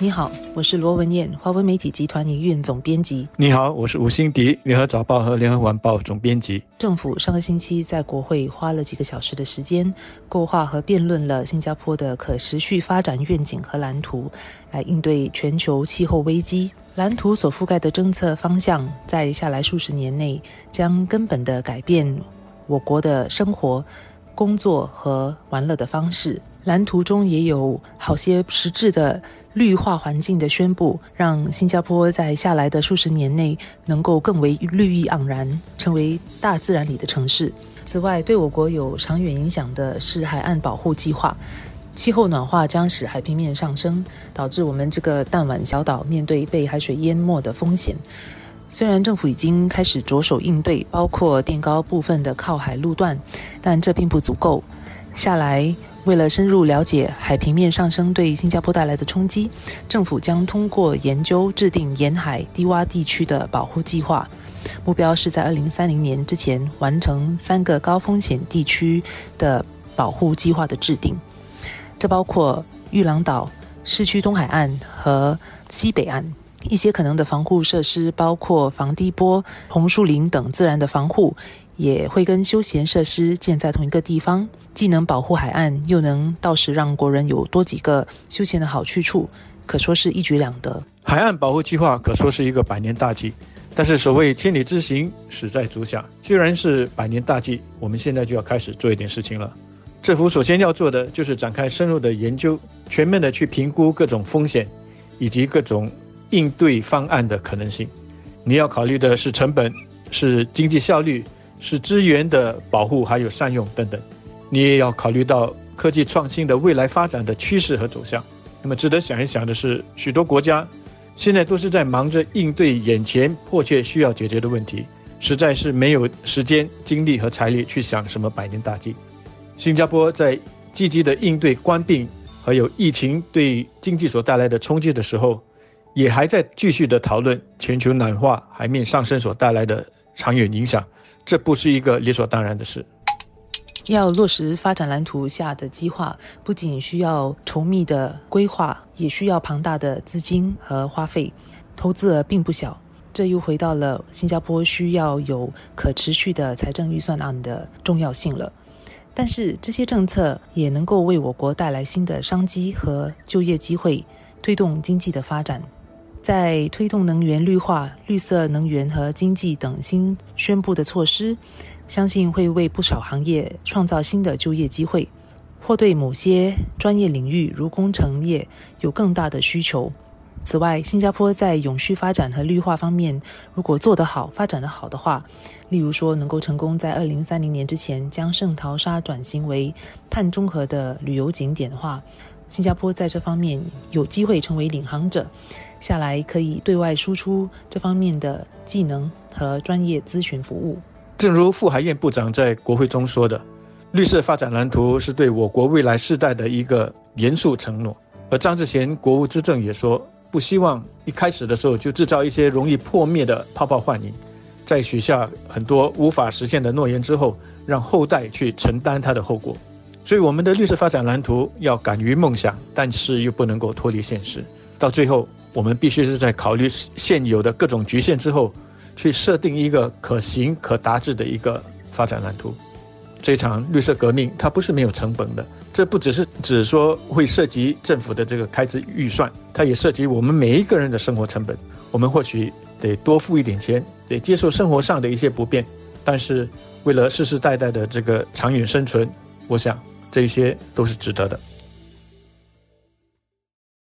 你好，我是罗文燕，华文媒体集团营运总编辑。你好，我是吴欣迪，联合早报和联合晚报总编辑。政府上个星期在国会花了几个小时的时间，构画和辩论了新加坡的可持续发展愿景和蓝图，来应对全球气候危机。蓝图所覆盖的政策方向，在下来数十年内将根本的改变我国的生活、工作和玩乐的方式。蓝图中也有好些实质的绿化环境的宣布，让新加坡在下来的数十年内能够更为绿意盎然，成为大自然里的城市。此外，对我国有长远影响的是海岸保护计划。气候暖化将使海平面上升，导致我们这个弹丸小岛面对被海水淹没的风险。虽然政府已经开始着手应对，包括垫高部分的靠海路段，但这并不足够。下来。为了深入了解海平面上升对新加坡带来的冲击，政府将通过研究制定沿海低洼地区的保护计划，目标是在二零三零年之前完成三个高风险地区的保护计划的制定。这包括玉郎岛、市区东海岸和西北岸。一些可能的防护设施包括防低波、红树林等自然的防护。也会跟休闲设施建在同一个地方，既能保护海岸，又能到时让国人有多几个休闲的好去处，可说是一举两得。海岸保护计划可说是一个百年大计，但是所谓千里之行，始在足下。虽然是百年大计，我们现在就要开始做一点事情了。政府首先要做的就是展开深入的研究，全面的去评估各种风险，以及各种应对方案的可能性。你要考虑的是成本，是经济效率。是资源的保护，还有善用等等，你也要考虑到科技创新的未来发展的趋势和走向。那么值得想一想的是，许多国家现在都是在忙着应对眼前迫切需要解决的问题，实在是没有时间、精力和财力去想什么百年大计。新加坡在积极的应对官病和有疫情对经济所带来的冲击的时候，也还在继续的讨论全球暖化、海面上升所带来的长远影响。这不是一个理所当然的事。要落实发展蓝图下的计划，不仅需要稠密的规划，也需要庞大的资金和花费，投资额并不小。这又回到了新加坡需要有可持续的财政预算案的重要性了。但是这些政策也能够为我国带来新的商机和就业机会，推动经济的发展。在推动能源绿化、绿色能源和经济等新宣布的措施，相信会为不少行业创造新的就业机会，或对某些专业领域如工程业有更大的需求。此外，新加坡在永续发展和绿化方面，如果做得好、发展得好的话，例如说能够成功在二零三零年之前将圣淘沙转型为碳中和的旅游景点的话，新加坡在这方面有机会成为领航者。下来可以对外输出这方面的技能和专业咨询服务。正如傅海燕部长在国会中说的，绿色发展蓝图是对我国未来世代的一个严肃承诺。而张志贤国务资政也说，不希望一开始的时候就制造一些容易破灭的泡泡幻影，在许下很多无法实现的诺言之后，让后代去承担它的后果。所以，我们的绿色发展蓝图要敢于梦想，但是又不能够脱离现实，到最后。我们必须是在考虑现有的各种局限之后，去设定一个可行可达至的一个发展蓝图。这场绿色革命它不是没有成本的，这不只是指说会涉及政府的这个开支预算，它也涉及我们每一个人的生活成本。我们或许得多付一点钱，得接受生活上的一些不便，但是为了世世代代的这个长远生存，我想这些都是值得的。